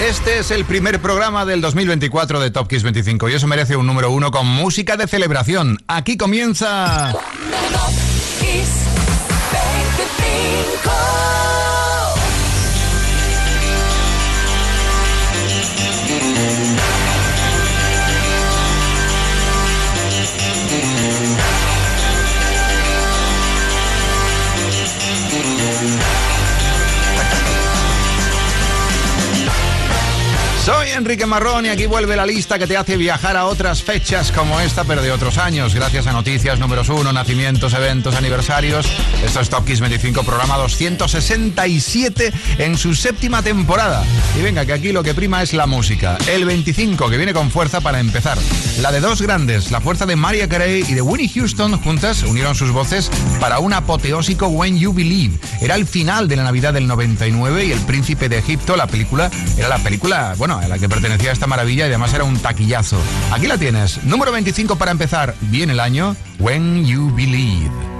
Este es el primer programa del 2024 de Top Kiss 25 y eso merece un número uno con música de celebración. Aquí comienza... Enrique Marrón y aquí vuelve la lista que te hace viajar a otras fechas como esta, pero de otros años, gracias a noticias números uno, nacimientos, eventos, aniversarios. Esto es Top Kiss 25, programa 267 en su séptima temporada. Y venga, que aquí lo que prima es la música. El 25, que viene con fuerza para empezar. La de dos grandes, la fuerza de Maria Carey y de Winnie Houston, juntas unieron sus voces para un apoteósico When You Believe. Era el final de la Navidad del 99 y El Príncipe de Egipto, la película, era la película, bueno, la que pertenecía a esta maravilla y además era un taquillazo. Aquí la tienes, número 25 para empezar, bien el año, When You Believe.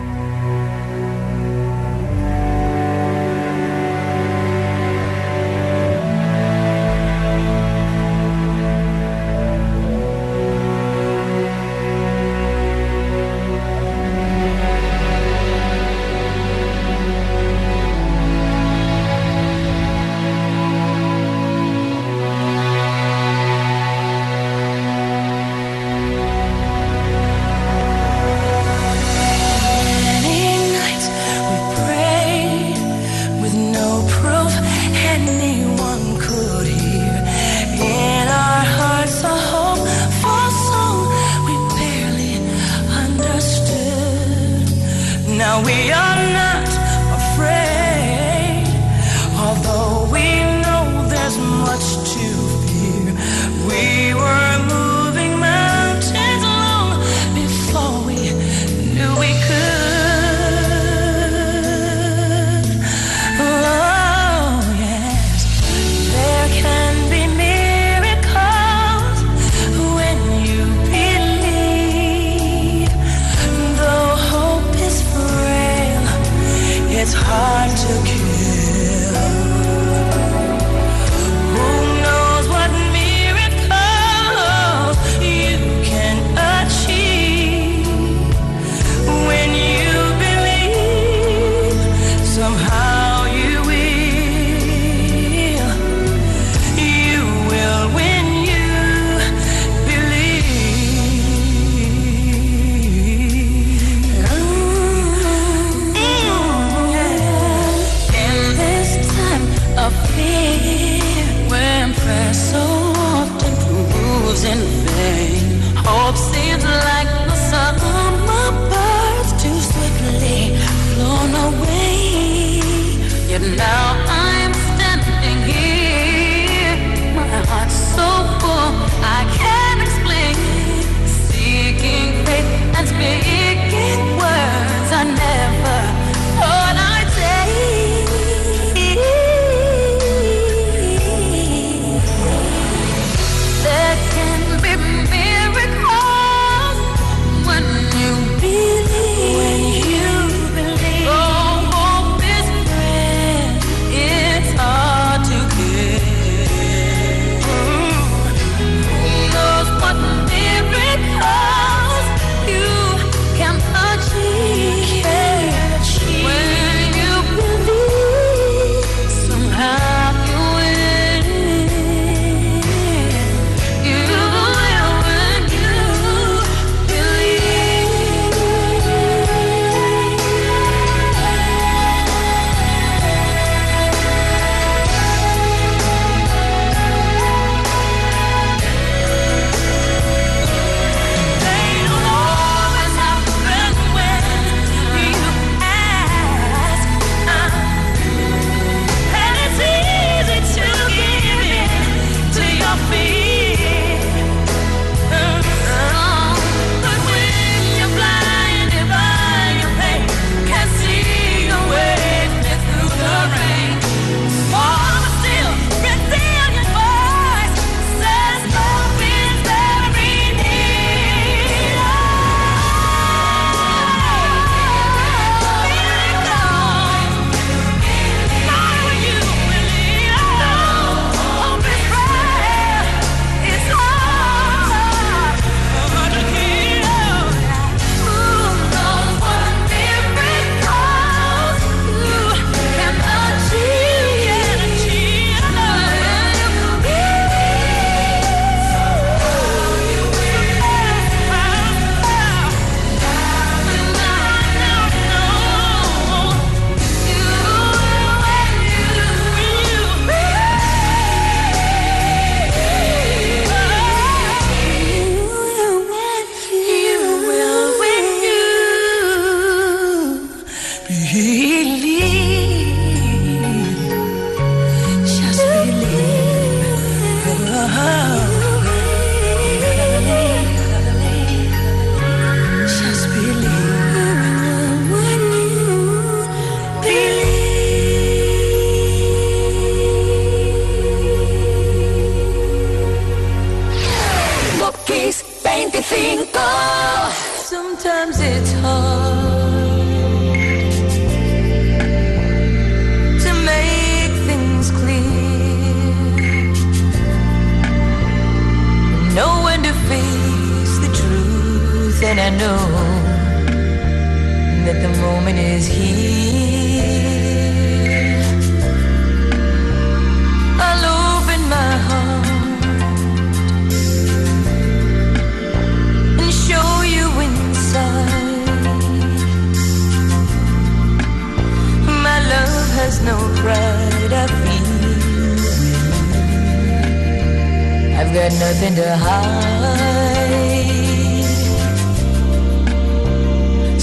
to hide.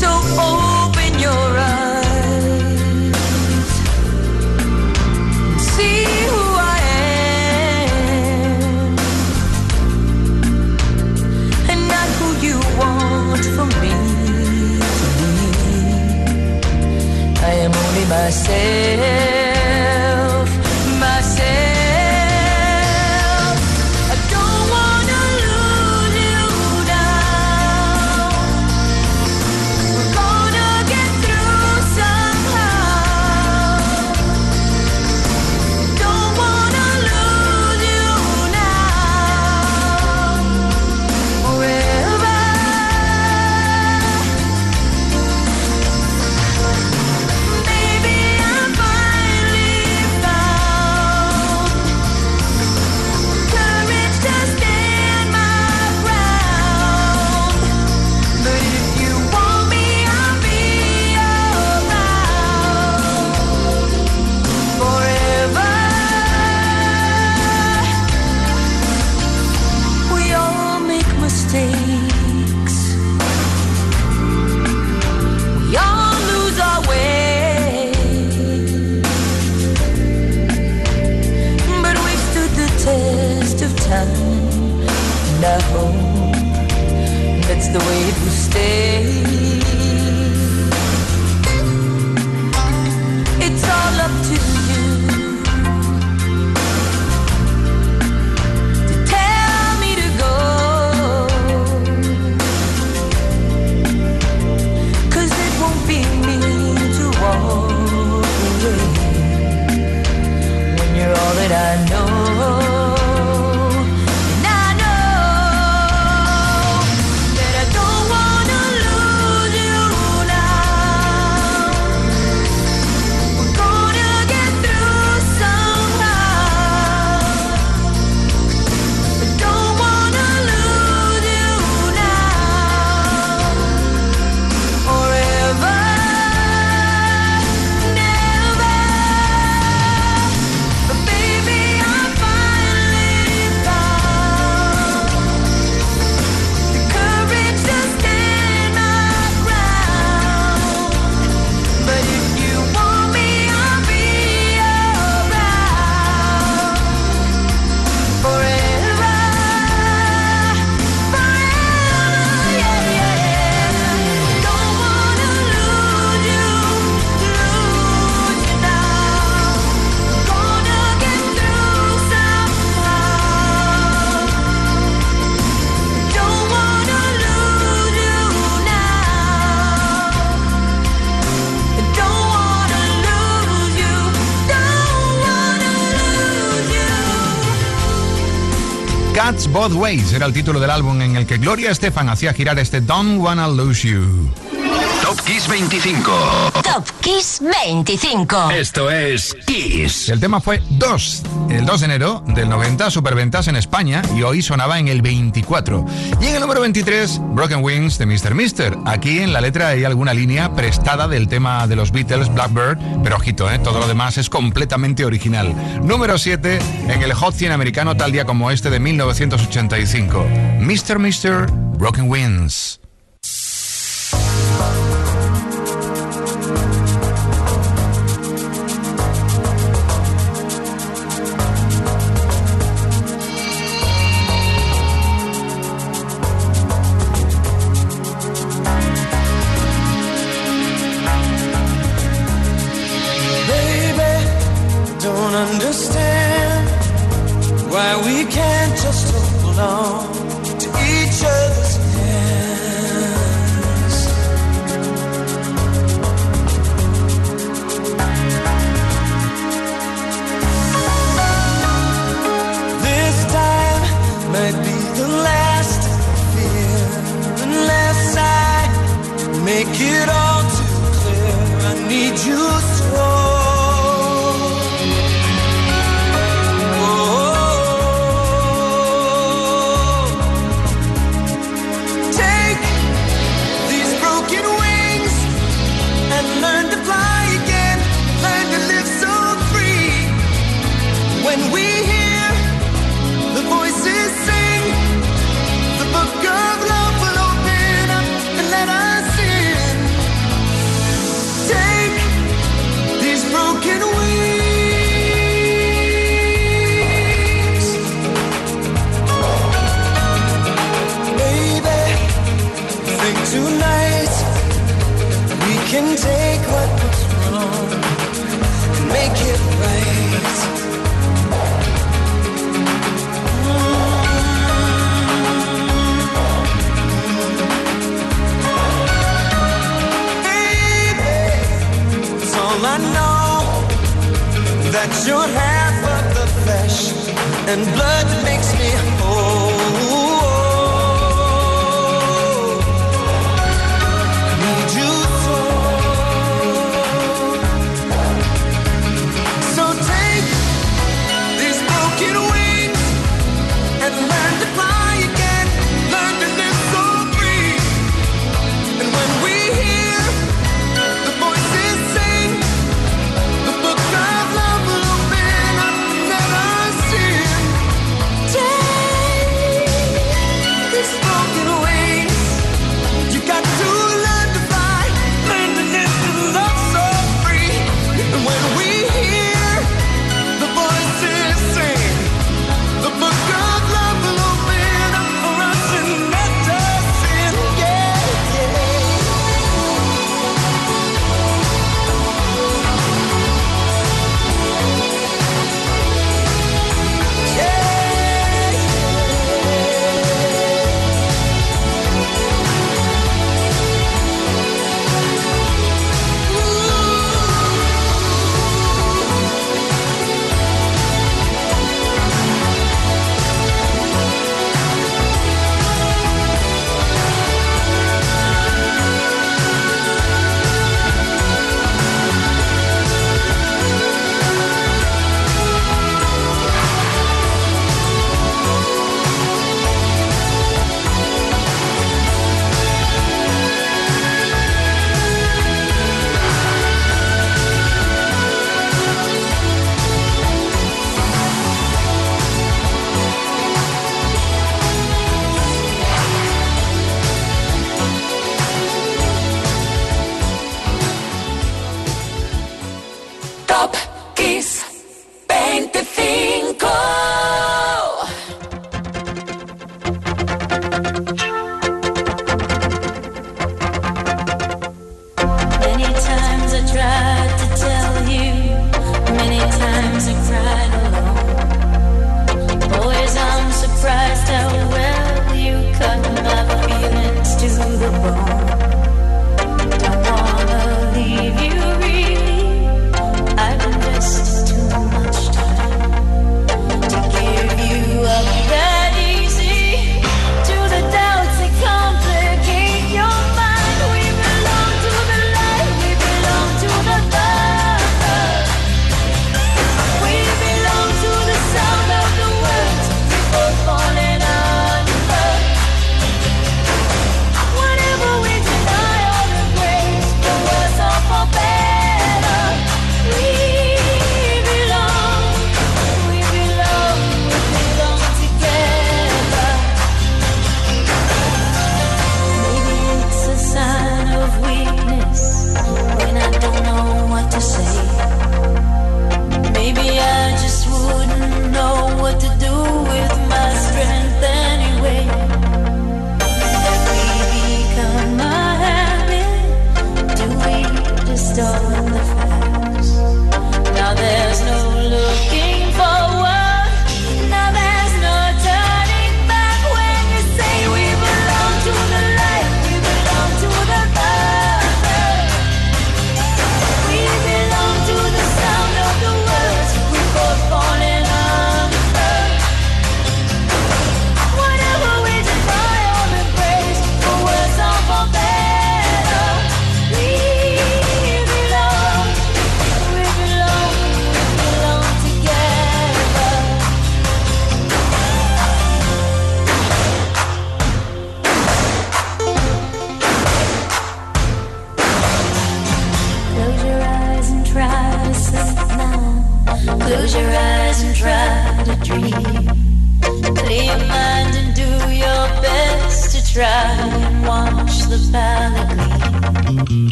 So open your eyes, see who I am, and not who you want from me. I am only myself. Ways era el título del álbum en el que Gloria Estefan hacía girar este Don't Wanna Lose You. Kiss 25. Top Kiss 25. Esto es Kiss. El tema fue 2, el 2 de enero del 90, superventas en España y hoy sonaba en el 24. Y en el número 23, Broken Wings de Mr. Mister. Aquí en la letra hay alguna línea prestada del tema de los Beatles, Blackbird, pero ojito, ¿eh? todo lo demás es completamente original. Número 7 en el Hot 100 americano tal día como este de 1985. Mr. Mister, Broken Wings. Just hold on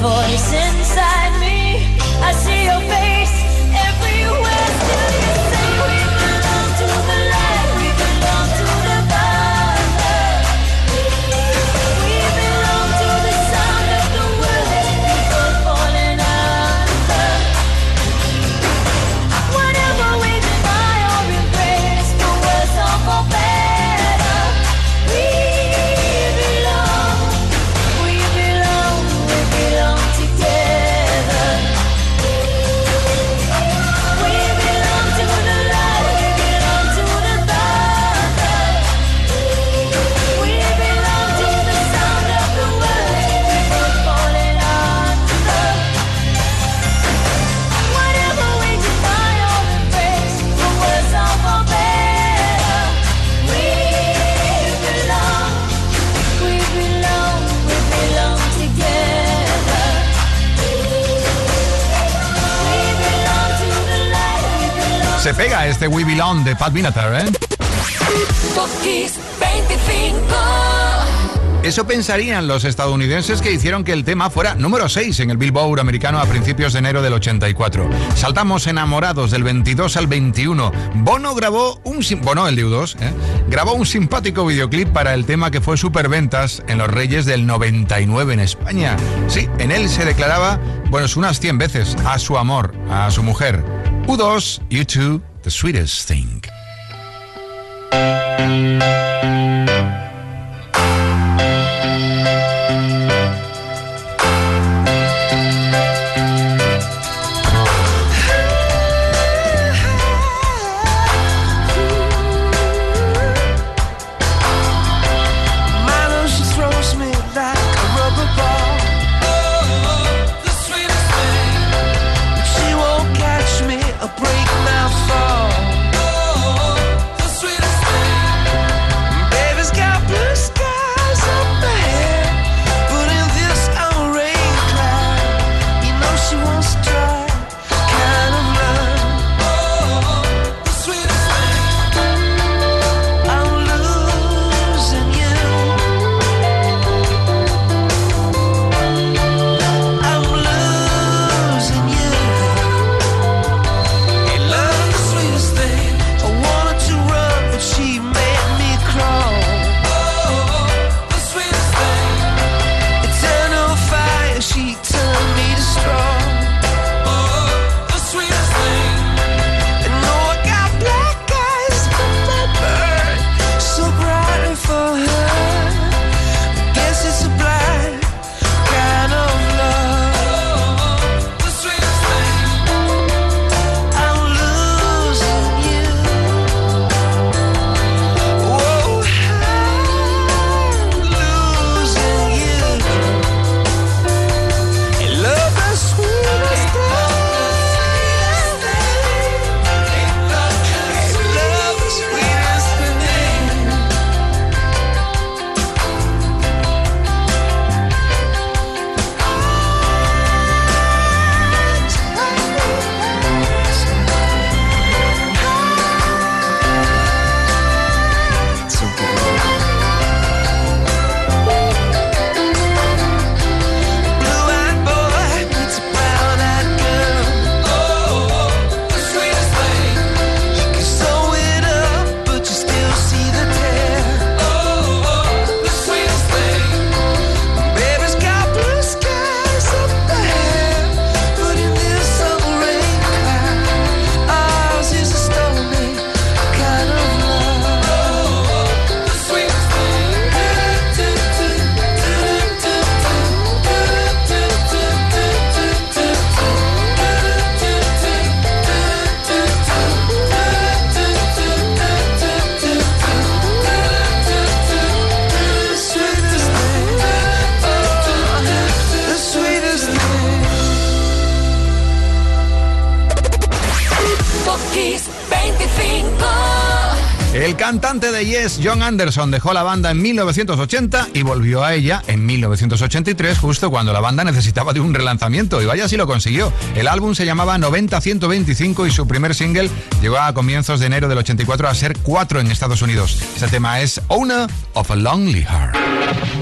voice inside me. I see your Se pega este We Belong de Pat Benatar, ¿eh? Top Kiss 25. Eso pensarían los estadounidenses que hicieron que el tema fuera número 6 en el Billboard americano a principios de enero del 84. Saltamos enamorados del 22 al 21. Bono grabó un Bono el de U2, ¿eh? grabó un simpático videoclip para el tema que fue superventas en los Reyes del 99 en España. Sí, en él se declaraba, bueno, unas 100 veces a su amor, a su mujer. U2, U2, The Sweetest Thing. John Anderson dejó la banda en 1980 y volvió a ella en 1983, justo cuando la banda necesitaba de un relanzamiento. Y vaya si lo consiguió. El álbum se llamaba 90-125 y su primer single llegó a comienzos de enero del 84 a ser cuatro en Estados Unidos. Ese tema es Owner of a Lonely Heart.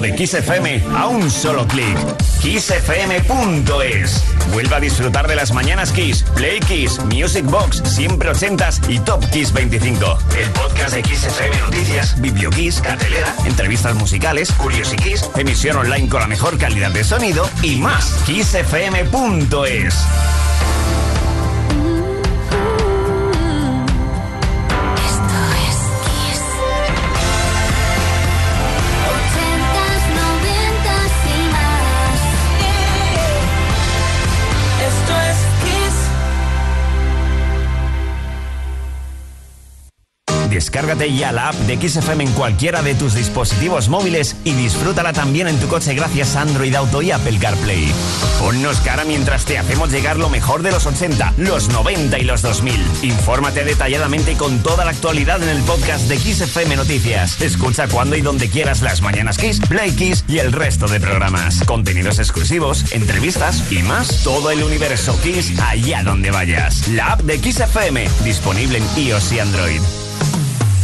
De Kiss FM a un solo clic. KissFM.es. Vuelva a disfrutar de las mañanas Kiss, Play Kiss, Music Box, siempre ochentas y Top Kiss 25. El podcast de Kiss FM Noticias, Biblio Kiss, cartelera, entrevistas musicales, Kiss, emisión online con la mejor calidad de sonido y más. KissFM.es. Descárgate ya la app de XFM en cualquiera de tus dispositivos móviles y disfrútala también en tu coche gracias a Android Auto y Apple CarPlay. Ponnos cara mientras te hacemos llegar lo mejor de los 80, los 90 y los 2000. Infórmate detalladamente con toda la actualidad en el podcast de XFM Noticias. Escucha cuando y donde quieras las mañanas Kiss, Play Kiss y el resto de programas. Contenidos exclusivos, entrevistas y más. Todo el universo Kiss allá donde vayas. La app de XFM, disponible en iOS y Android.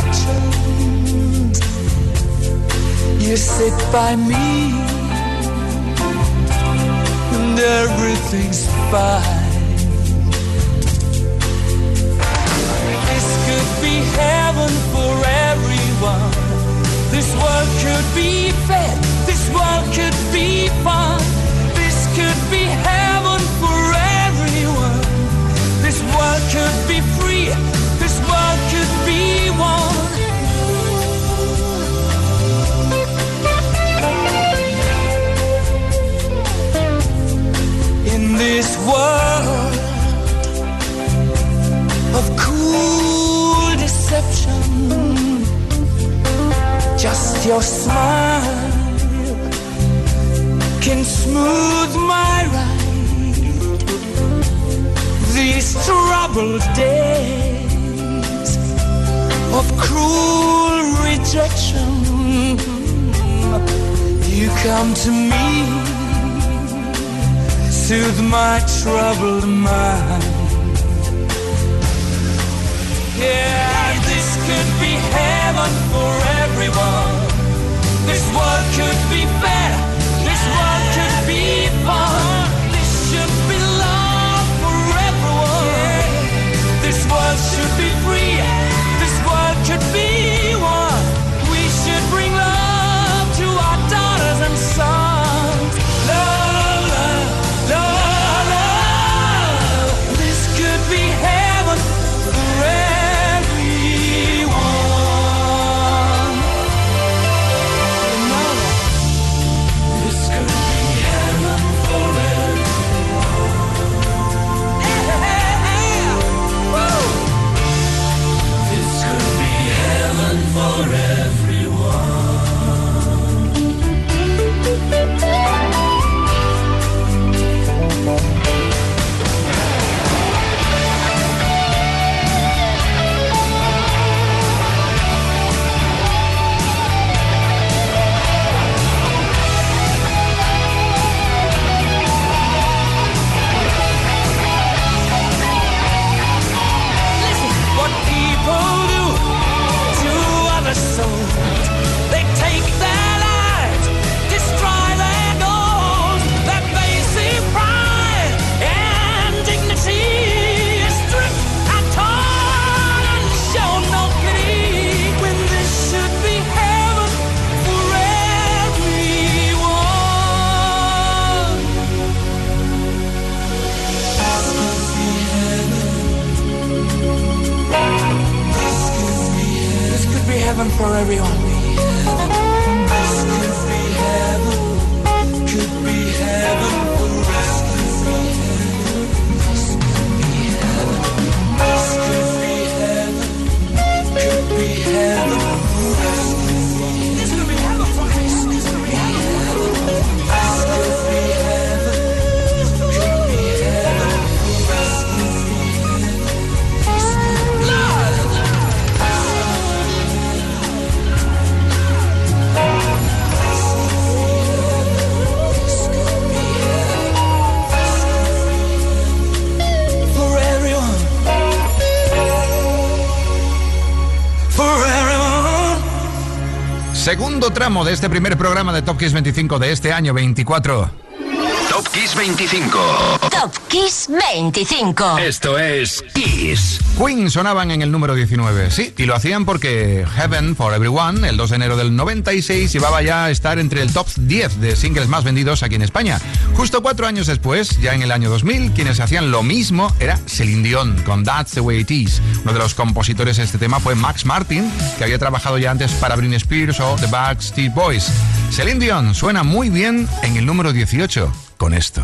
Cold you sit by me and everything's fine. This could be heaven for everyone. This world could be fair. This world could be fun. This could be heaven for everyone. This world could be free. This world this world of cool deception. Just your smile can smooth my ride. These troubled days of cruel rejection. You come to me soothe my troubled mind. Yeah, this could be heaven for everyone. This world could be fair. This world could be fun. This should be love for everyone. This world de este primer programa de Top Kiss 25 de este año 24. Top Kiss 25. Top Kiss 25. Esto es Kiss. Queen sonaban en el número 19, sí, y lo hacían porque Heaven for Everyone, el 2 de enero del 96, llevaba ya a estar entre el top 10 de singles más vendidos aquí en España. Justo cuatro años después, ya en el año 2000, quienes hacían lo mismo era Celine Dion con That's the Way It Is. Uno de los compositores de este tema fue Max Martin, que había trabajado ya antes para Britney Spears o The Backstreet Boys. Celine Dion suena muy bien en el número 18 con esto.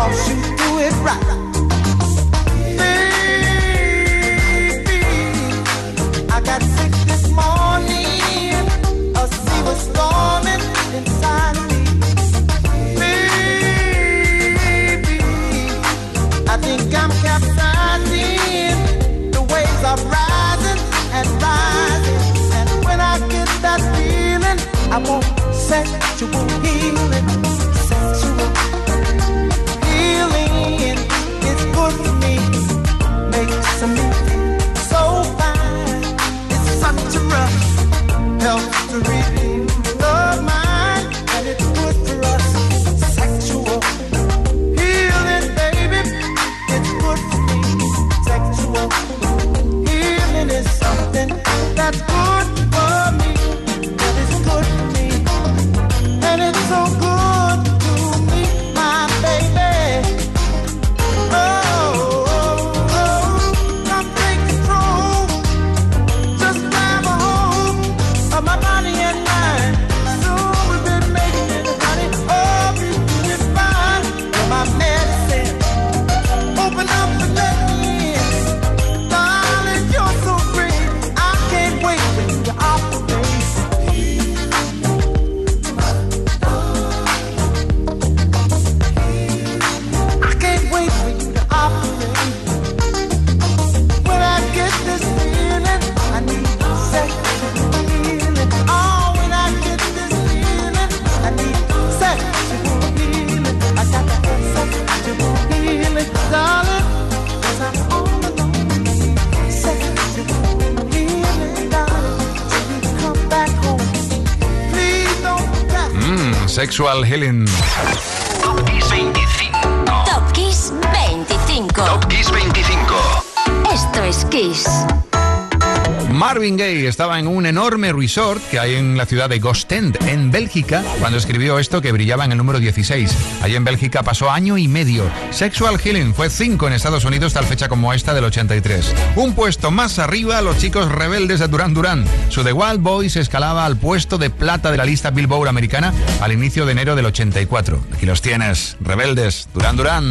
cause you do it right. Baby, I got sick this morning. A sea was storming inside me. Baby, I think I'm capsizing. The waves are rising and rising. And when I get that feeling, I want sexual healing. Top Kiss 25. Top Kiss 25. Top Kiss 25. Esto es Kiss. Marvin Gaye estaba en un enorme resort que hay en la ciudad de Gostend, en Bélgica, cuando escribió esto que brillaba en el número 16. Allí en Bélgica pasó año y medio. Sexual Healing fue 5 en Estados Unidos tal fecha como esta del 83. Un puesto más arriba, los chicos rebeldes de Duran Duran. Su The Wild Boys escalaba al puesto de plata de la lista Billboard americana al inicio de enero del 84. Aquí los tienes, rebeldes, Duran Duran.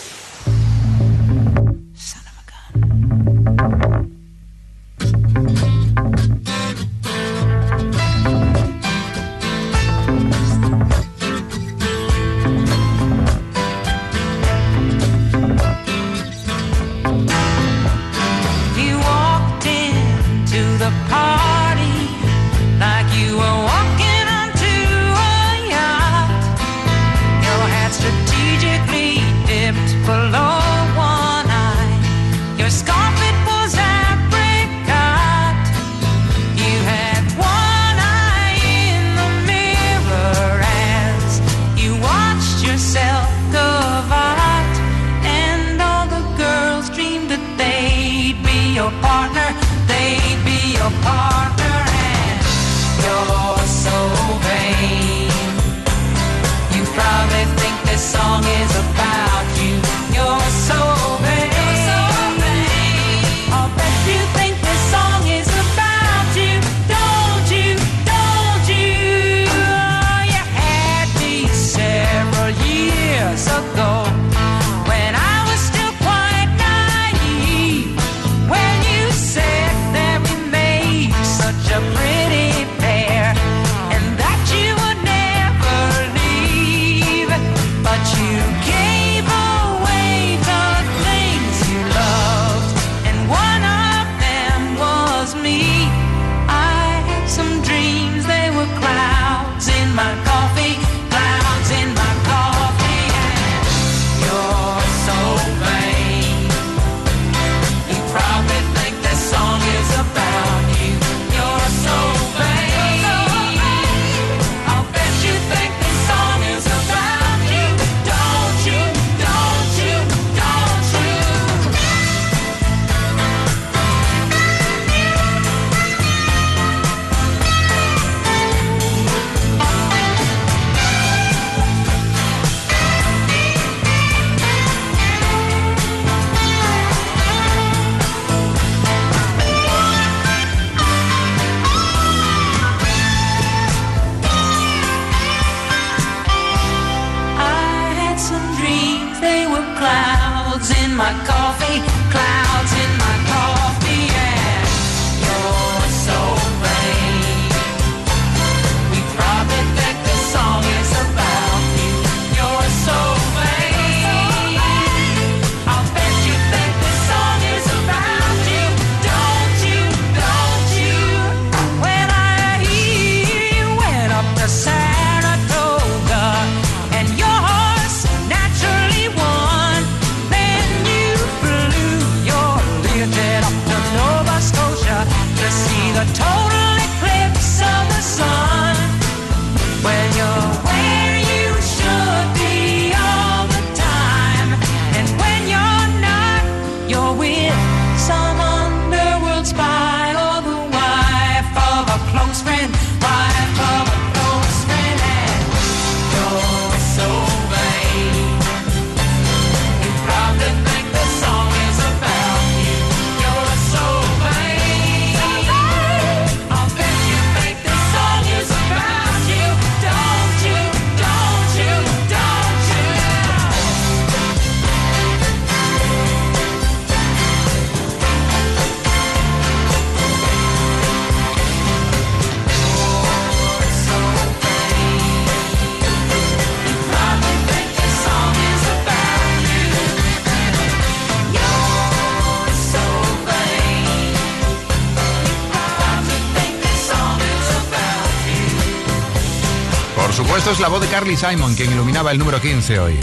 la voz de Carly Simon, quien iluminaba el número 15 hoy.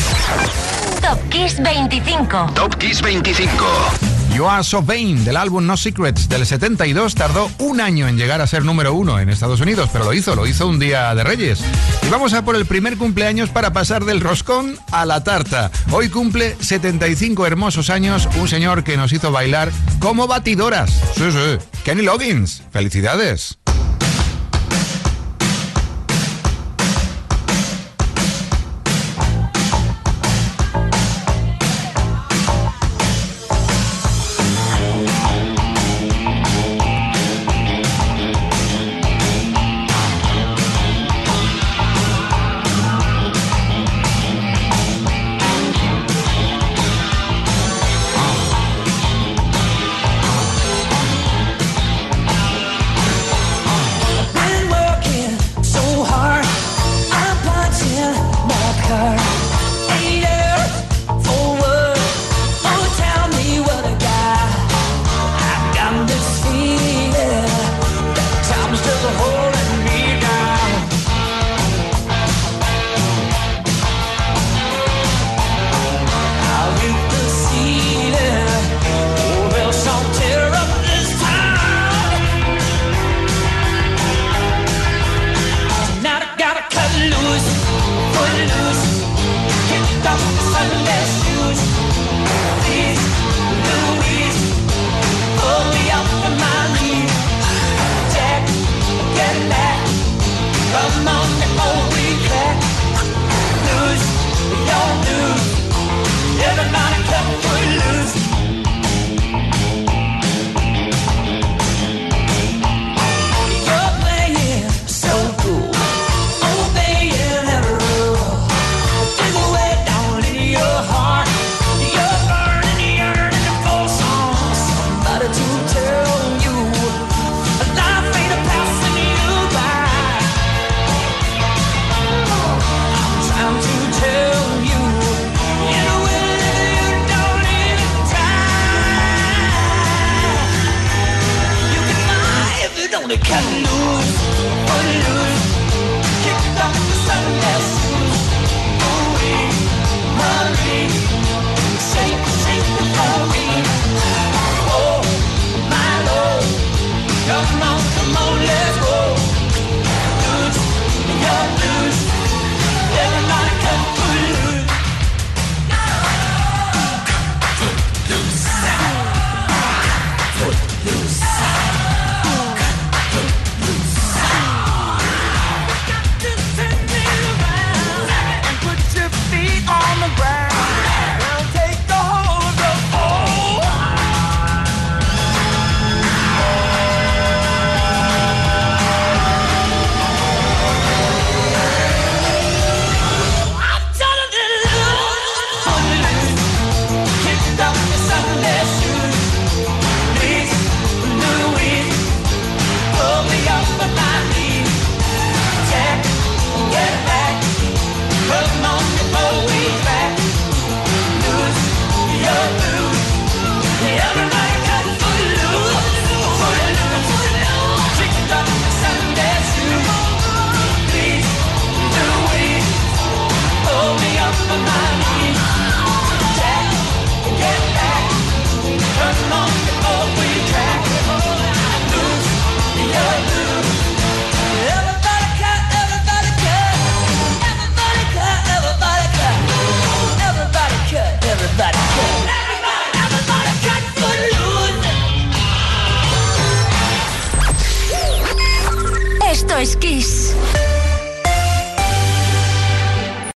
Top Kiss 25. Top Kiss 25. You Are del álbum No Secrets del 72 tardó un año en llegar a ser número uno en Estados Unidos, pero lo hizo, lo hizo un día de Reyes. Y vamos a por el primer cumpleaños para pasar del roscón a la tarta. Hoy cumple 75 hermosos años un señor que nos hizo bailar como batidoras. Sí, sí, Kenny Loggins. Felicidades.